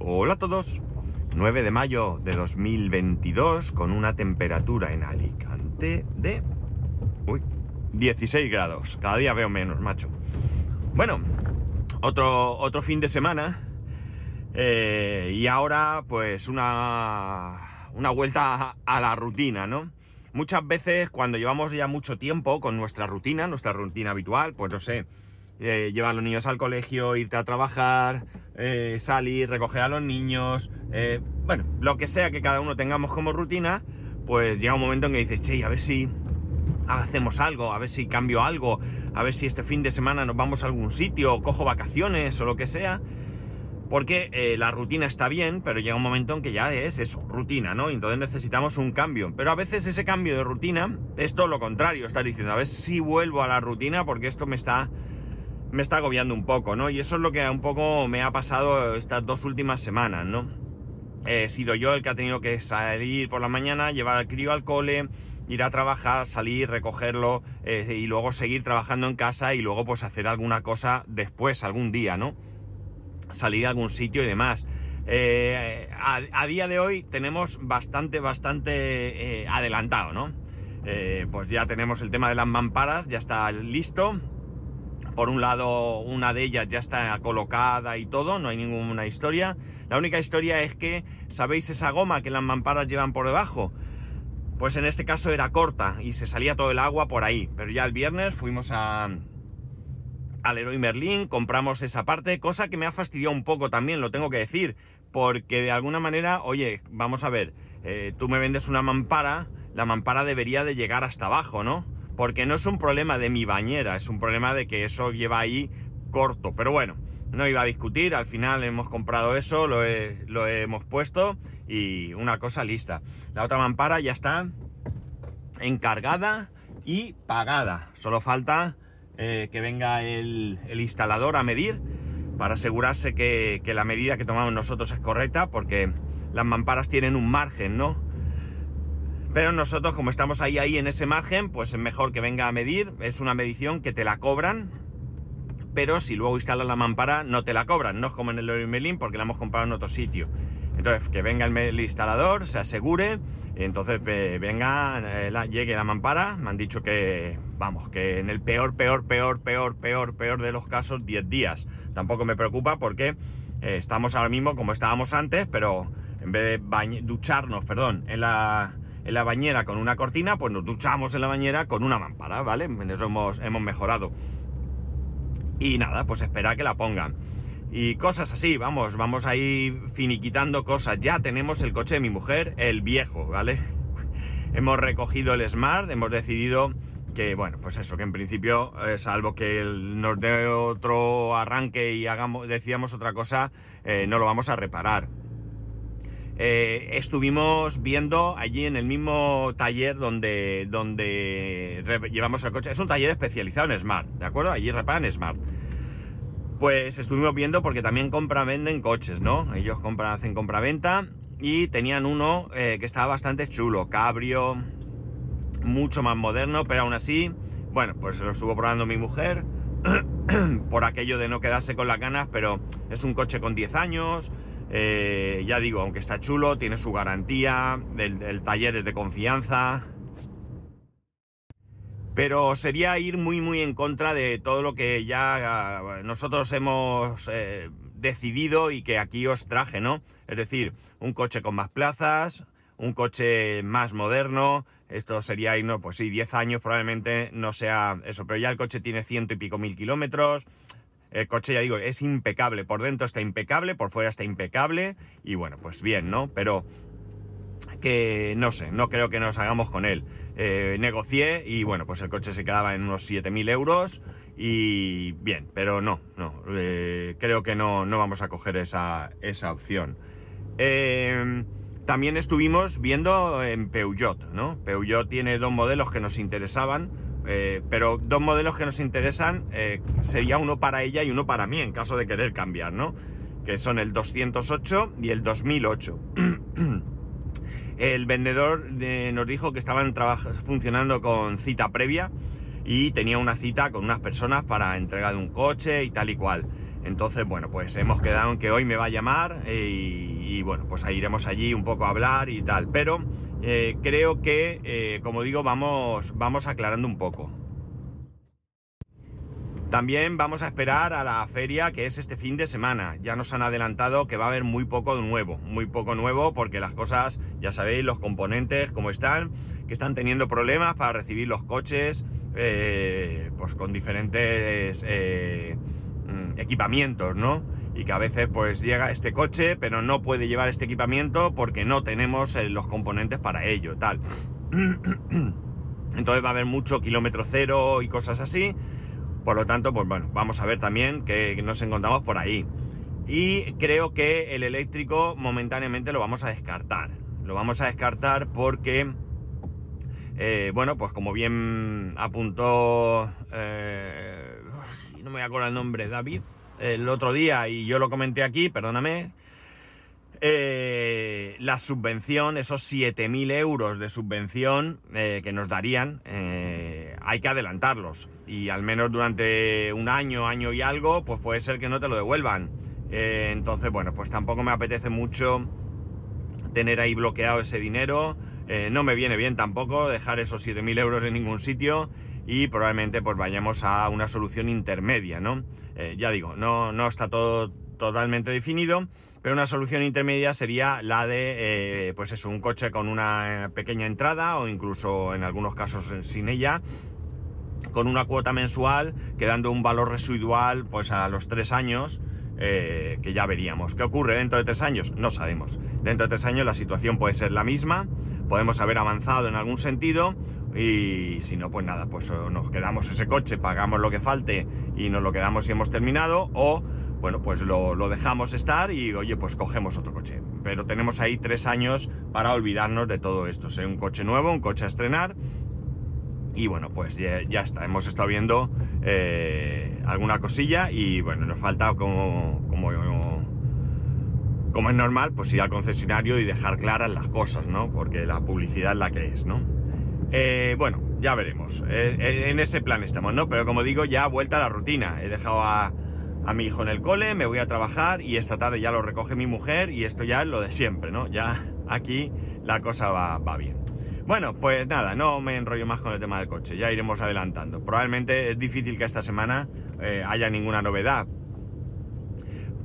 Hola a todos. 9 de mayo de 2022 con una temperatura en Alicante de... Uy, 16 grados. Cada día veo menos, macho. Bueno, otro, otro fin de semana. eh, y ahora pues una, una vuelta a la rutina, ¿no? Muchas veces cuando llevamos ya mucho tiempo con nuestra rutina, nuestra rutina habitual, pues no sé, eh, llevar a los niños al colegio, irte a trabajar, eh, salir, recoger a los niños, eh, bueno, lo que sea que cada uno tengamos como rutina, pues llega un momento en que dices, che, a ver si hacemos algo, a ver si cambio algo, a ver si este fin de semana nos vamos a algún sitio, cojo vacaciones o lo que sea. Porque la rutina está bien, pero llega un momento en que ya es eso, rutina, ¿no? Entonces necesitamos un cambio. Pero a veces ese cambio de rutina es todo lo contrario. Estás diciendo, a ver si vuelvo a la rutina porque esto me está, me está agobiando un poco, ¿no? Y eso es lo que un poco me ha pasado estas dos últimas semanas, ¿no? He sido yo el que ha tenido que salir por la mañana, llevar al crío al cole, ir a trabajar, salir, recogerlo eh, y luego seguir trabajando en casa y luego pues hacer alguna cosa después, algún día, ¿no? salir a algún sitio y demás. Eh, a, día de hoy tenemos bastante, bastante eh, adelantado, ¿no? Pues ya tenemos el tema de las mamparas, ya está listo. Por un lado, una de ellas ya está colocada y todo, no hay ninguna historia. La única historia es que, ¿sabéis esa goma que las mamparas llevan por debajo? Pues en este caso era corta y se salía todo el agua por ahí. Pero ya el viernes fuimos a, al Leroy Merlin, compramos esa parte, cosa que me ha fastidiado un poco también, lo tengo que decir, porque de alguna manera, oye, vamos a ver, eh, tú me vendes una mampara, la mampara debería de llegar hasta abajo, ¿no? Porque no es un problema de mi bañera, es un problema de que eso lleva ahí corto, pero bueno, no iba a discutir, al final hemos comprado eso, lo, he, lo hemos puesto y una cosa lista. La otra mampara ya está encargada y pagada, solo falta eh, que venga el, instalador a medir para asegurarse que, la medida que tomamos nosotros es correcta, porque las mamparas tienen un margen, ¿no? Pero nosotros, como estamos ahí, ahí en ese margen, pues es mejor que venga a medir. Es una medición que te la cobran, pero si luego instalas la mampara, no te la cobran. No es como en el Merlin, porque la hemos comprado en otro sitio. Entonces, que venga el, instalador, se asegure, entonces venga, eh, la, llegue la mampara. Me han dicho que, vamos, que en el peor, peor, peor, peor, peor, peor de los casos, 10 días. Tampoco me preocupa porque eh, estamos ahora mismo como estábamos antes, pero en vez de ducharnos, perdón, en la, en la bañera con una cortina, pues nos duchamos en la bañera con una mampara, ¿vale? En eso hemos, hemos mejorado. Y nada, pues espera que la pongan y cosas así, vamos, vamos ahí finiquitando cosas. Ya tenemos el coche de mi mujer, el viejo, ¿vale? hemos recogido el Smart, hemos decidido que, bueno, pues eso, que en principio, eh, salvo que nos dé otro arranque y hagamos, decidamos otra cosa, eh, no lo vamos a reparar. Eh, estuvimos viendo allí en el mismo taller donde, donde llevamos el coche. Es un taller especializado en Smart, ¿de acuerdo? Allí reparan Smart pues estuvimos viendo porque también compra venden coches, ¿no? Ellos compran, hacen compra-venta y tenían uno eh, que estaba bastante chulo, cabrio, mucho más moderno, pero aún así, bueno, pues se lo estuvo probando mi mujer por aquello de no quedarse con las ganas, pero es un coche con 10 años, eh, ya digo, aunque está chulo, tiene su garantía, el, taller es de confianza, pero sería ir muy muy en contra de todo lo que ya nosotros hemos eh, decidido y que aquí os traje, ¿no? Es decir, un coche con más plazas, un coche más moderno, esto sería ir, no, pues sí, 10 años probablemente no sea eso, pero ya el coche tiene ciento y pico mil kilómetros, el coche ya digo, es impecable, por dentro está impecable, por fuera está impecable, y bueno, pues bien, ¿no? Pero que no sé, no creo que nos hagamos con él. Eh, negocié y bueno, pues el coche se quedaba en unos 7.000 euros y bien, pero no, no, eh, creo que no, no, vamos a coger esa, esa opción. Eh, también estuvimos viendo en Peugeot, ¿no? Peugeot tiene dos modelos que nos interesaban, eh, pero dos modelos que nos interesan sería uno para ella y uno para mí en caso de querer cambiar, ¿no? Que son el 208 y el 2008. el vendedor eh, nos dijo que estaban funcionando con cita previa y tenía una cita con unas personas para entrega de un coche y tal y cual. Entonces, bueno, pues hemos quedado en que hoy me va a llamar eh, y, bueno, pues ahí iremos allí un poco a hablar y tal. Pero eh, creo que, eh, como digo, vamos, vamos aclarando un poco. También vamos a esperar a la feria que es este fin de semana. Ya nos han adelantado que va a haber muy poco nuevo, muy poco nuevo porque las cosas, ya sabéis, los componentes como están, que están teniendo problemas para recibir los coches, pues con diferentes mm, equipamientos, ¿no? Y que a veces pues llega este coche, pero no puede llevar este equipamiento porque no tenemos eh, los componentes para ello, tal. Entonces va a haber mucho kilómetro cero y cosas así. Por lo tanto, pues bueno, vamos a ver también que nos encontramos por ahí. Y creo que el eléctrico momentáneamente lo vamos a descartar. Lo vamos a descartar porque, eh, bueno, pues como bien apuntó, eh, no me acuerdo el nombre, David, el otro día, y yo lo comenté aquí, perdóname, eh, la subvención, esos 7.000 euros de subvención eh, que nos darían, eh, hay que adelantarlos. Y al menos durante un año, año y algo, pues puede ser que no te lo devuelvan. entonces, bueno, pues tampoco me apetece mucho tener ahí bloqueado ese dinero. no me viene bien tampoco dejar esos 7.000 euros en ningún sitio y probablemente pues vayamos a una solución intermedia, ¿no? ya digo, no, no está todo totalmente definido, pero una solución intermedia sería la de, eh, pues eso, un coche con una pequeña entrada o incluso en algunos casos sin ella, con una cuota mensual, quedando un valor residual pues a los tres años, eh, que ya veríamos. ¿Qué ocurre dentro de tres años? No sabemos. Dentro de tres años la situación puede ser la misma, podemos haber avanzado en algún sentido y si no, pues nada, pues nos quedamos ese coche, pagamos lo que falte y nos lo quedamos y hemos terminado o bueno, pues lo, dejamos estar y oye, pues cogemos otro coche. Pero tenemos ahí tres años para olvidarnos de todo esto. Ser un coche nuevo, un coche a estrenar. Y bueno, pues ya, está. Hemos estado viendo eh, alguna cosilla y bueno, nos falta como, como, como es normal, pues ir al concesionario y dejar claras las cosas, ¿no? Porque la publicidad es la que es, ¿no? Eh, bueno, ya veremos. Eh, en ese plan estamos, ¿no? Pero como digo, ya vuelta a la rutina. He dejado a a mi hijo en el cole, me voy a trabajar y esta tarde ya lo recoge mi mujer y esto ya es lo de siempre, ¿no? Ya aquí la cosa va, bien. Bueno, pues nada, no me enrollo más con el tema del coche, ya iremos adelantando. Probablemente es difícil que esta semana eh, haya ninguna novedad.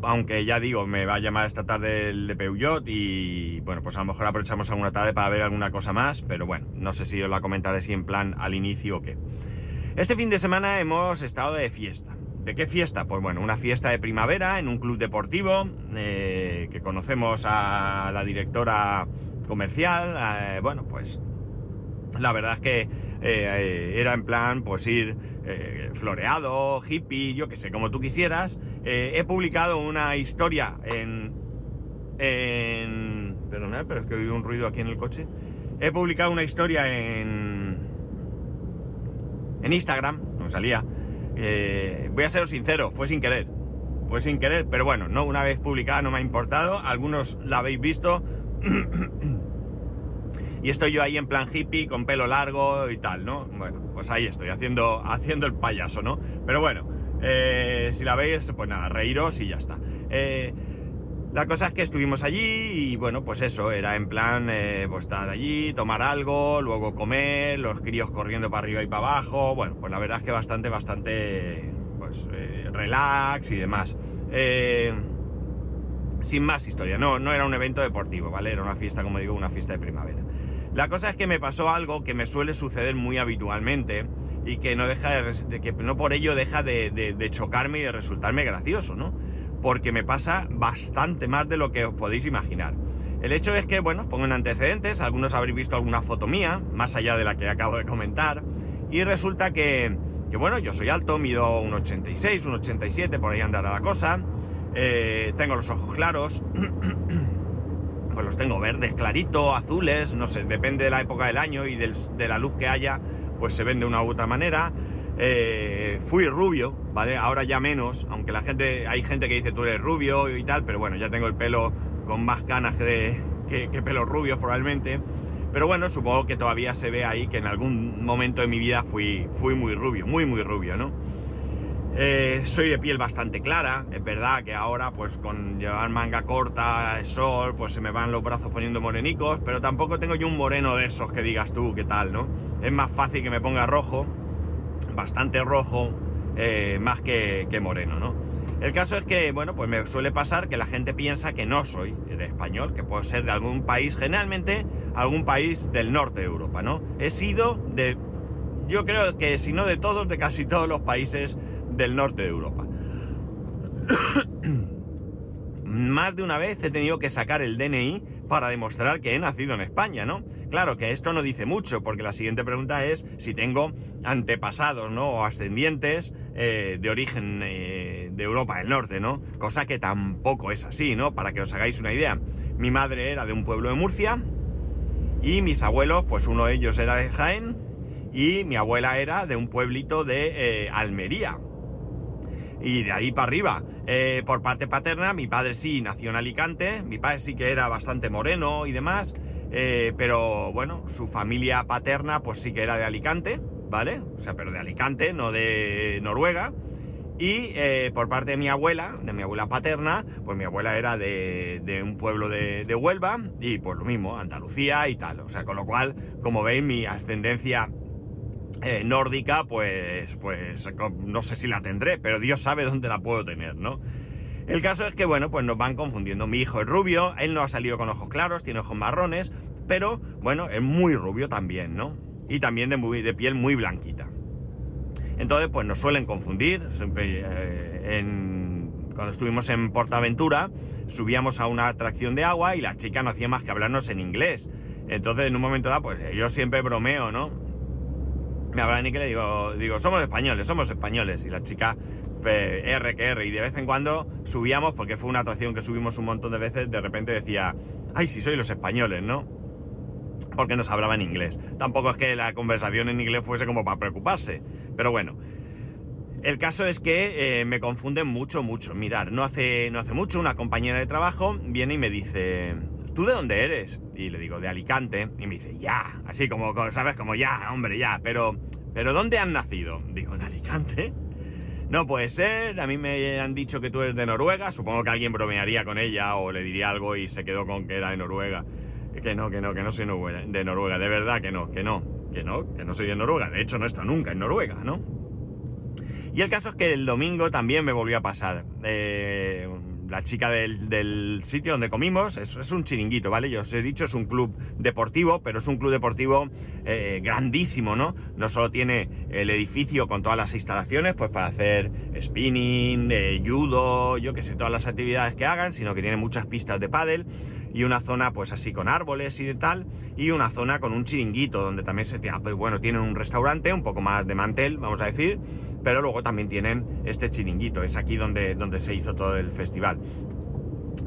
Aunque ya digo, me va a llamar esta tarde el de Peugeot y bueno, pues a lo mejor aprovechamos alguna tarde para ver alguna cosa más, pero bueno, no sé si os la comentaré si en plan al inicio o qué. Este fin de semana hemos estado de fiesta. ¿De qué fiesta? Pues bueno, una fiesta de primavera en un club deportivo, eh, que conocemos a la directora comercial, eh, bueno, pues la verdad es que eh, era en plan, pues ir floreado, hippie, yo que sé, como tú quisieras. he publicado una historia en... en perdonad, pero es que he oído un ruido aquí en el coche. He publicado una historia en... en Instagram, no salía eh, voy a seros sincero, fue sin querer. Fue sin querer, pero bueno, no una vez publicada no me ha importado. Algunos la habéis visto. y estoy yo ahí en plan hippie, con pelo largo y tal, ¿no? Bueno, pues ahí estoy, haciendo, haciendo el payaso, ¿no? Pero bueno, eh, si la veis, pues nada, reíros y ya está. Eh, la cosa es que estuvimos allí y bueno, pues eso, era en plan eh, pues estar allí, tomar algo, luego comer, los críos corriendo para arriba y para abajo. Bueno, pues la verdad es que bastante, bastante, pues eh, relax y demás. Eh, sin más historia, no, no era un evento deportivo, ¿vale? Era una fiesta, como digo, una fiesta de primavera. La cosa es que me pasó algo que me suele suceder muy habitualmente y que no deja de, que no por ello deja de chocarme y de resultarme gracioso, ¿no? porque me pasa bastante más de lo que os podéis imaginar. El hecho es que, bueno, pongo en antecedentes, algunos habréis visto alguna foto mía, más allá de la que acabo de comentar, y resulta que, que bueno, yo soy alto, mido un 86, un 87, por ahí andará la cosa, eh, tengo los ojos claros, pues los tengo verdes, clarito, azules, no sé, depende de la época del año y de la luz que haya, pues se ven de una u otra manera. Eh, fui rubio, ¿vale? Ahora ya menos, aunque la gente, hay gente que dice tú eres rubio y tal, pero bueno, ya tengo el pelo con más canas que, que, que pelos rubios probablemente. Pero bueno, supongo que todavía se ve ahí que en algún momento de mi vida fui, fui muy rubio, muy, muy rubio, ¿no? Eh, soy de piel bastante clara, es verdad que ahora pues con llevar manga corta, sol, pues se me van los brazos poniendo morenicos, pero tampoco tengo yo un moreno de esos que digas tú, qué tal, ¿no? Es más fácil que me ponga rojo, bastante rojo, eh, más que, que moreno, ¿no? El caso es que, bueno, pues me suele pasar que la gente piensa que no soy de español, que puedo ser de algún país, generalmente algún país del norte de Europa, ¿no? He sido de, yo creo que si no de todos, de casi todos los países del norte de Europa. Más de una vez he tenido que sacar el DNI para demostrar que he nacido en España, ¿no? Claro que esto no dice mucho, porque la siguiente pregunta es si tengo antepasados, ¿no? O ascendientes eh, de origen eh, de Europa del Norte, ¿no? Cosa que tampoco es así, ¿no? Para que os hagáis una idea. Mi madre era de un pueblo de Murcia y mis abuelos, pues uno de ellos era de Jaén y mi abuela era de un pueblito de eh, Almería y de ahí para arriba. Eh, por parte paterna, mi padre sí nació en Alicante, mi padre sí que era bastante moreno y demás, eh, pero bueno, su familia paterna pues sí que era de Alicante, ¿vale? O sea, pero de Alicante, no de Noruega. Y eh, por parte de mi abuela, de mi abuela paterna, pues mi abuela era de, un pueblo de, Huelva y pues lo mismo, Andalucía y tal. O sea, con lo cual, como veis, mi ascendencia eh, nórdica, pues, pues no sé si la tendré, pero Dios sabe dónde la puedo tener, ¿no? El caso es que, bueno, pues nos van confundiendo. Mi hijo es rubio, él no ha salido con ojos claros, tiene ojos marrones, pero bueno, es muy rubio también, ¿no? Y también de, piel muy blanquita. Entonces, pues nos suelen confundir. Siempre, eh, en, cuando estuvimos en Portaventura, subíamos a una atracción de agua y la chica no hacía más que hablarnos en inglés. Entonces, en un momento dado, pues yo siempre bromeo, ¿no? Me y que le digo, digo, somos españoles, somos españoles. Y la chica, R que R, y de vez en cuando subíamos, porque fue una atracción que subimos un montón de veces, de repente decía, ay, si soy los españoles, ¿no? Porque nos hablaba en inglés. Tampoco es que la conversación en inglés fuese como para preocuparse. Pero bueno, el caso es que eh, me confunden mucho, mucho. Mirar, no hace, no hace mucho una compañera de trabajo viene y me dice, ¿tú de dónde eres? Y le digo, de Alicante. Y me dice, ya, así como, ¿sabes? Como ya, hombre, ya. Pero, pero ¿dónde han nacido? Digo, ¿en Alicante? No puede ser, a mí me han dicho que tú eres de Noruega, supongo que alguien bromearía con ella o le diría algo y se quedó con que era de Noruega. Que no, que no, que no soy de Noruega, de verdad que no, que no, que no, que no soy de Noruega, de hecho no he estado nunca en Noruega, ¿no? Y el caso es que el domingo también me volvió a pasar. Eh, la chica del, sitio donde comimos, es, un chiringuito, ¿vale? Yo os he dicho, es un club deportivo, pero es un club deportivo eh, grandísimo, ¿no? No solo tiene el edificio con todas las instalaciones, pues para hacer spinning, eh, judo, yo que sé, todas las actividades que hagan, sino que tiene muchas pistas de pádel y una zona pues así con árboles y tal, y una zona con un chiringuito donde también se, pues bueno, tienen un restaurante un poco más de mantel, vamos a decir, pero luego también tienen este chiringuito, es aquí donde, donde se hizo todo el festival.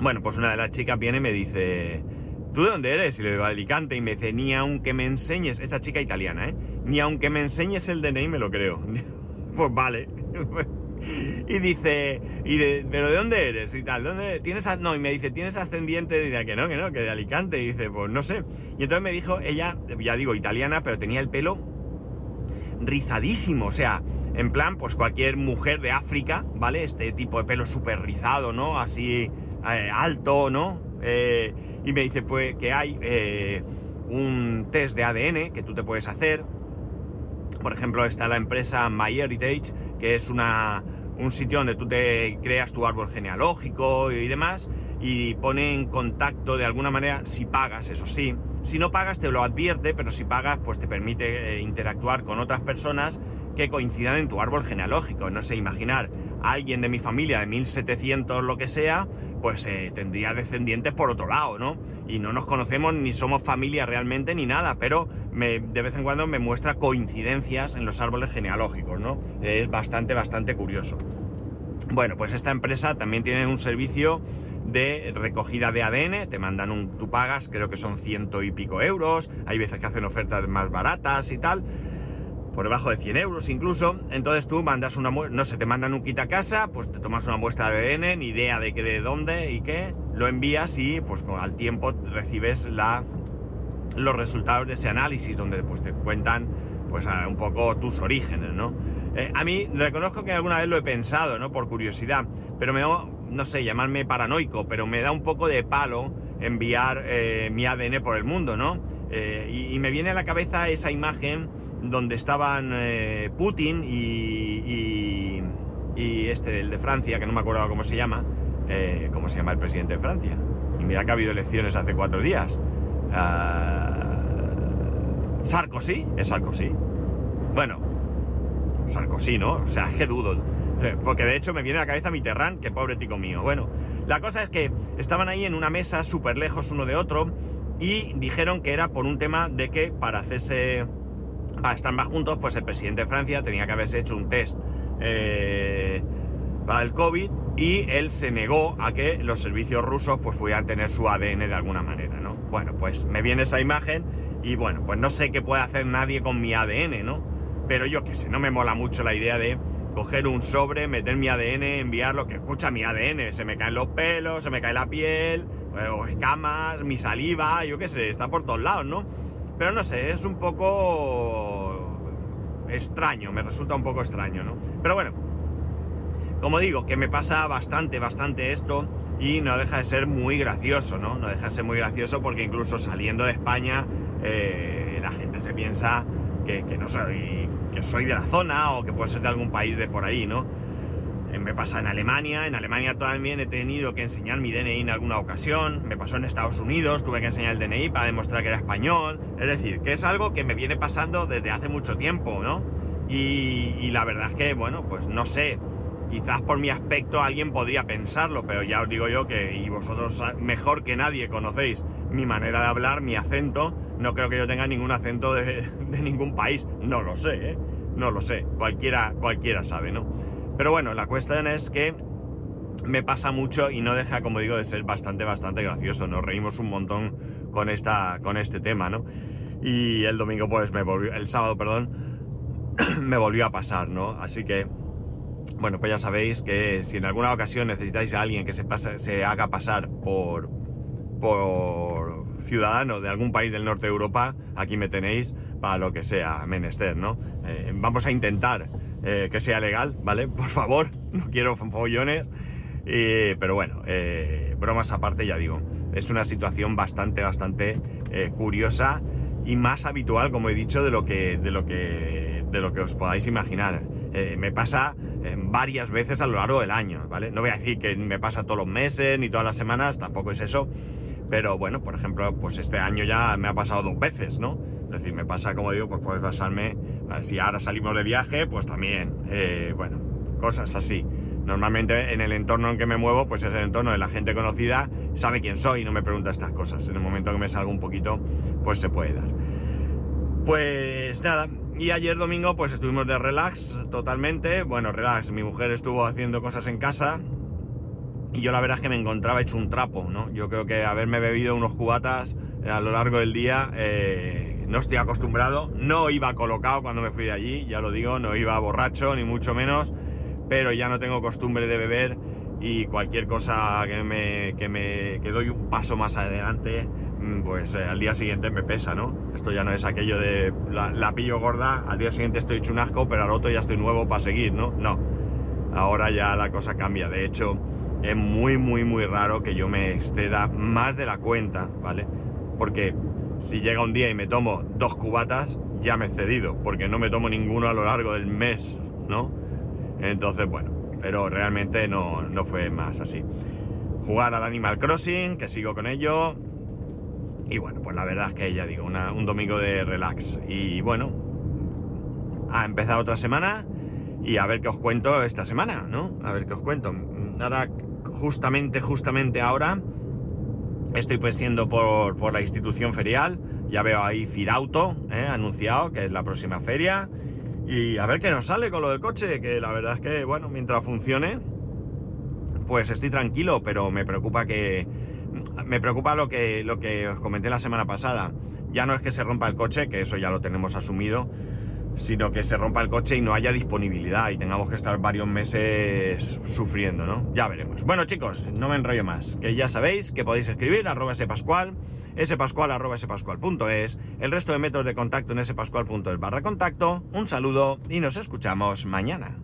Bueno, pues una de las chicas viene y me dice, ¿tú de dónde eres? Y le digo, Alicante, y me dice, ni aunque me enseñes, esta chica italiana, ¿eh? Ni aunque me enseñes el DNI me lo creo. pues vale. Y dice, y ¿pero de dónde eres? Y tal, ¿dónde tienes? no, y me dice, ¿tienes ascendiente? Y dice, que no, que no, que de Alicante. Y dice, pues no sé. Y entonces me dijo, ella, ya digo, italiana, pero tenía el pelo rizadísimo, o sea, en plan, pues cualquier mujer de África, ¿vale? Este tipo de pelo súper rizado, ¿no? Así eh, alto, ¿no? Eh, y me dice, pues, que hay eh, un test de ADN que tú te puedes hacer. Por ejemplo, está la empresa MyHeritage, que es una, un sitio donde tú te creas tu árbol genealógico y demás, y pone en contacto de alguna manera si pagas, eso sí. Si no pagas te lo advierte, pero si pagas pues te permite interactuar con otras personas que coincidan en tu árbol genealógico. No sé, imaginar alguien de mi familia de 1700 lo que sea, pues eh, tendría descendientes por otro lado, ¿no? Y no nos conocemos ni somos familia realmente ni nada, pero de vez en cuando me muestra coincidencias en los árboles genealógicos, ¿no? Es bastante, bastante curioso. Bueno, pues esta empresa también tiene un servicio de recogida de ADN, te mandan un, tú pagas, creo que son ciento y pico euros, hay veces que hacen ofertas más baratas y tal, por debajo de 100 euros incluso. Entonces tú mandas una no sé, te mandan un kit a casa, pues te tomas una muestra de ADN, ni idea de qué, de dónde y qué, lo envías y pues al tiempo recibes la, los resultados de ese análisis donde pues te cuentan pues un poco tus orígenes, ¿no? Eh, a mí reconozco que alguna vez lo he pensado, ¿no? Por curiosidad, pero me no sé, llamarme paranoico, pero me da un poco de palo enviar eh, mi ADN por el mundo, ¿no? Eh, y, me viene a la cabeza esa imagen donde estaban Putin y, y, este, el de Francia, que no me acuerdo cómo se llama, cómo se llama el presidente de Francia. Y mira que ha habido elecciones hace cuatro días. Ah, Sarkozy, es Sarkozy. Bueno, Sarkozy, ¿no? O sea, es que dudo. Porque de hecho me viene a la cabeza Mitterrand, que pobre tico mío. Bueno, la cosa es que estaban ahí en una mesa súper lejos uno de otro y dijeron que era por un tema de que para hacerse. para estar más juntos, pues el presidente de Francia tenía que haberse hecho un test eh, para el COVID y él se negó a que los servicios rusos pues pudieran tener su ADN de alguna manera, ¿no? Bueno, pues me viene esa imagen y bueno, pues no sé qué puede hacer nadie con mi ADN, ¿no? Pero yo qué sé, no me mola mucho la idea de coger un sobre, meter mi ADN, enviarlo, que escucha mi ADN, se me caen los pelos, se me cae la piel, eh, escamas, mi saliva, yo qué sé, está por todos lados, ¿no? Pero no sé, es un poco extraño, me resulta un poco extraño, ¿no? Pero bueno, como digo, que me pasa bastante, bastante esto y no deja de ser muy gracioso, ¿no? No deja de ser muy gracioso porque incluso saliendo de España eh, la gente se piensa que, no soy, que soy de la zona o que puedo ser de algún país de por ahí, ¿no? Eh, me pasa en Alemania, en Alemania también he tenido que enseñar mi DNI en alguna ocasión, me pasó en Estados Unidos, tuve que enseñar el DNI para demostrar que era español, es decir, que es algo que me viene pasando desde hace mucho tiempo, ¿no? Y, y la verdad es que, bueno, pues no sé, Quizás por mi aspecto alguien podría pensarlo, pero ya os digo yo que, y vosotros mejor que nadie conocéis mi manera de hablar, mi acento, no creo que yo tenga ningún acento de, ningún país, no lo sé, ¿eh? no lo sé, cualquiera, cualquiera sabe, ¿no? Pero bueno, la cuestión es que me pasa mucho y no deja, como digo, de ser bastante, bastante gracioso, nos reímos un montón con, esta, con este tema, ¿no? Y el domingo, pues me volvió, el sábado, perdón, me volvió a pasar, ¿no? Así que bueno, pues ya sabéis que si en alguna ocasión necesitáis a alguien que se, se haga pasar por, por ciudadano de algún país del norte de Europa, aquí me tenéis para lo que sea menester, ¿no? Eh, vamos a intentar eh, que sea legal, ¿vale? Por favor, no quiero follones. pero bueno, eh, bromas aparte, ya digo, es una situación bastante, bastante curiosa y más habitual, como he dicho, de lo que, de lo que, de lo que os podáis imaginar. me pasa varias veces a lo largo del año, ¿vale? No voy a decir que me pasa todos los meses ni todas las semanas, tampoco es eso, pero bueno, por ejemplo, pues este año ya me ha pasado dos veces, ¿no? Es decir, me pasa, como digo, pues puede pasarme, si ahora salimos de viaje, pues también, eh, bueno, cosas así. Normalmente en el entorno en que me muevo, pues es el entorno de la gente conocida, sabe quién soy y no me pregunta estas cosas. En el momento que me salgo un poquito, pues se puede dar. Pues nada, y ayer domingo pues estuvimos de relax totalmente. Bueno, relax, mi mujer estuvo haciendo cosas en casa y yo la verdad es que me encontraba hecho un trapo, ¿no? Yo creo que haberme bebido unos cubatas eh, a lo largo del día eh, no estoy acostumbrado. No iba colocado cuando me fui de allí, ya lo digo, no iba borracho ni mucho menos, pero ya no tengo costumbre de beber y cualquier cosa que me, que me que doy un paso más adelante pues eh, al día siguiente me pesa, ¿no? Esto ya no es aquello de la, pillo gorda, al día siguiente estoy hecho un asco, pero al otro ya estoy nuevo para seguir, ¿no? No. Ahora ya la cosa cambia. De hecho, es muy, muy, muy raro que yo me exceda más de la cuenta, ¿vale? Porque si llega un día y me tomo dos cubatas, ya me he cedido, porque no me tomo ninguno a lo largo del mes, ¿no? Entonces, bueno, pero realmente no, no fue más así. Jugar al Animal Crossing, que sigo con ello, y bueno, pues la verdad es que ya digo, un domingo de relax. Y bueno, ha empezado otra semana y a ver qué os cuento esta semana, ¿no? A ver qué os cuento. Ahora, justamente, justamente ahora, estoy siendo por, por la institución ferial. Ya veo ahí Firauto, ¿eh? anunciado, que es la próxima feria. Y a ver qué nos sale con lo del coche, que la verdad es que, bueno, mientras funcione, pues estoy tranquilo, pero me preocupa que me preocupa lo que, lo que os comenté la semana pasada. Ya no es que se rompa el coche, que eso ya lo tenemos asumido, sino que se rompa el coche y no haya disponibilidad y tengamos que estar varios meses sufriendo, ¿no? Ya veremos. Bueno, chicos, no me enrollo más, que ya sabéis que podéis escribir arroba spascual, spascual arroba spascual.es, el resto de métodos de contacto en spascual.es barra contacto. Un saludo y nos escuchamos mañana.